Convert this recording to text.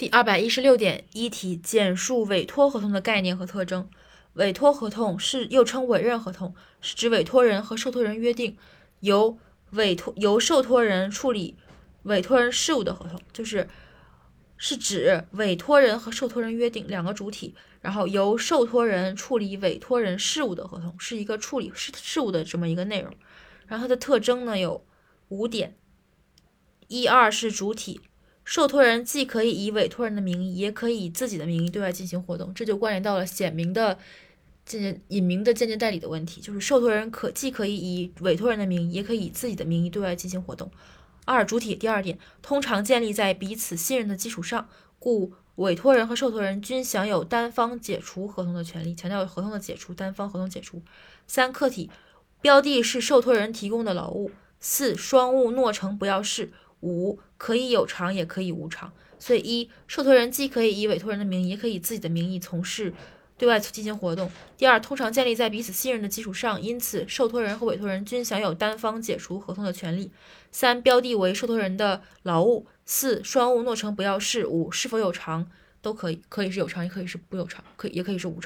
第二百一十六点一题，简述委托合同的概念和特征。委托合同是又称委任合同，是指委托人和受托人约定由委托由受托人处理委托人事务的合同，就是是指委托人和受托人约定两个主体，然后由受托人处理委托人事务的合同，是一个处理事事务的这么一个内容。然后它的特征呢有五点，一二是主体。受托人既可以以委托人的名义，也可以以自己的名义对外进行活动，这就关联到了显明的间接、隐名的间接代理的问题。就是受托人可既可以以委托人的名义，也可以以自己的名义对外进行活动。二、主体第二点，通常建立在彼此信任的基础上，故委托人和受托人均享有单方解除合同的权利。强调合同的解除，单方合同解除。三、客体标的是受托人提供的劳务。四、双务诺成不要事。五可以有偿，也可以无偿。所以一受托人既可以以委托人的名义，也可以以自己的名义从事对外进行活动。第二，通常建立在彼此信任的基础上，因此受托人和委托人均享有单方解除合同的权利。三，标的为受托人的劳务。四，双务诺成不要事。五，是否有偿都可以，可以是有偿，也可以是不有偿，可以也可以是无偿。